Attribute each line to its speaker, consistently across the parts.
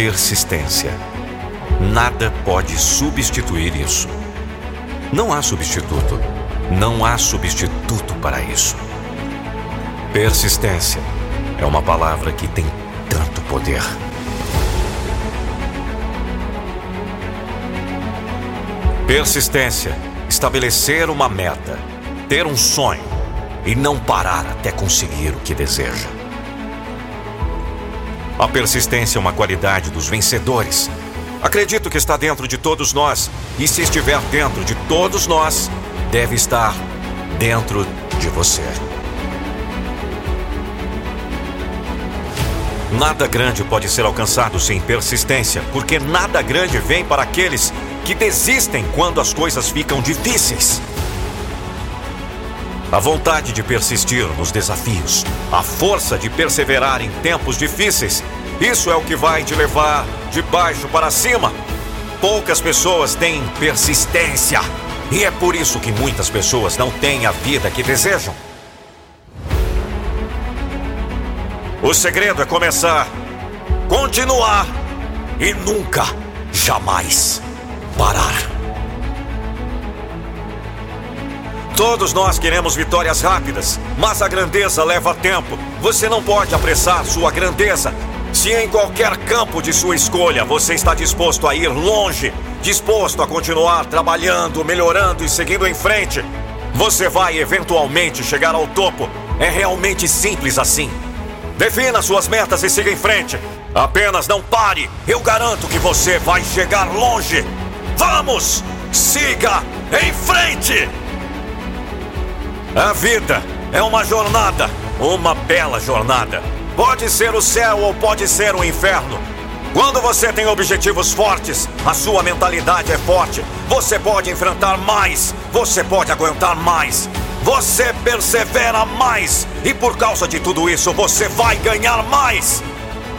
Speaker 1: persistência. Nada pode substituir isso. Não há substituto. Não há substituto para isso. Persistência é uma palavra que tem tanto poder. Persistência, estabelecer uma meta, ter um sonho e não parar até conseguir o que deseja. A persistência é uma qualidade dos vencedores. Acredito que está dentro de todos nós, e se estiver dentro de todos nós, deve estar dentro de você. Nada grande pode ser alcançado sem persistência, porque nada grande vem para aqueles que desistem quando as coisas ficam difíceis. A vontade de persistir nos desafios, a força de perseverar em tempos difíceis, isso é o que vai te levar de baixo para cima. Poucas pessoas têm persistência. E é por isso que muitas pessoas não têm a vida que desejam. O segredo é começar, continuar e nunca, jamais parar. Todos nós queremos vitórias rápidas, mas a grandeza leva tempo. Você não pode apressar sua grandeza. Se em qualquer campo de sua escolha você está disposto a ir longe, disposto a continuar trabalhando, melhorando e seguindo em frente, você vai eventualmente chegar ao topo. É realmente simples assim. Defina suas metas e siga em frente. Apenas não pare. Eu garanto que você vai chegar longe. Vamos! Siga em frente! A vida é uma jornada, uma bela jornada. Pode ser o céu ou pode ser o inferno. Quando você tem objetivos fortes, a sua mentalidade é forte. Você pode enfrentar mais, você pode aguentar mais. Você persevera mais e por causa de tudo isso você vai ganhar mais.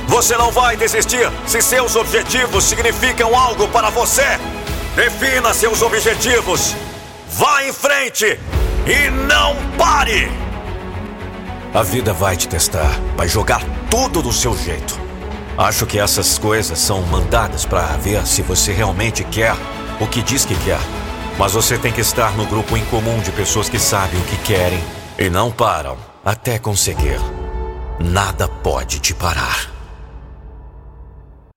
Speaker 1: Você não vai desistir se seus objetivos significam algo para você. Defina seus objetivos. Vá em frente e não pare. A vida vai te testar, vai jogar tudo do seu jeito. Acho que essas coisas são mandadas para ver se você realmente quer o que diz que quer. Mas você tem que estar no grupo incomum de pessoas que sabem o que querem e não param até conseguir. Nada pode te parar.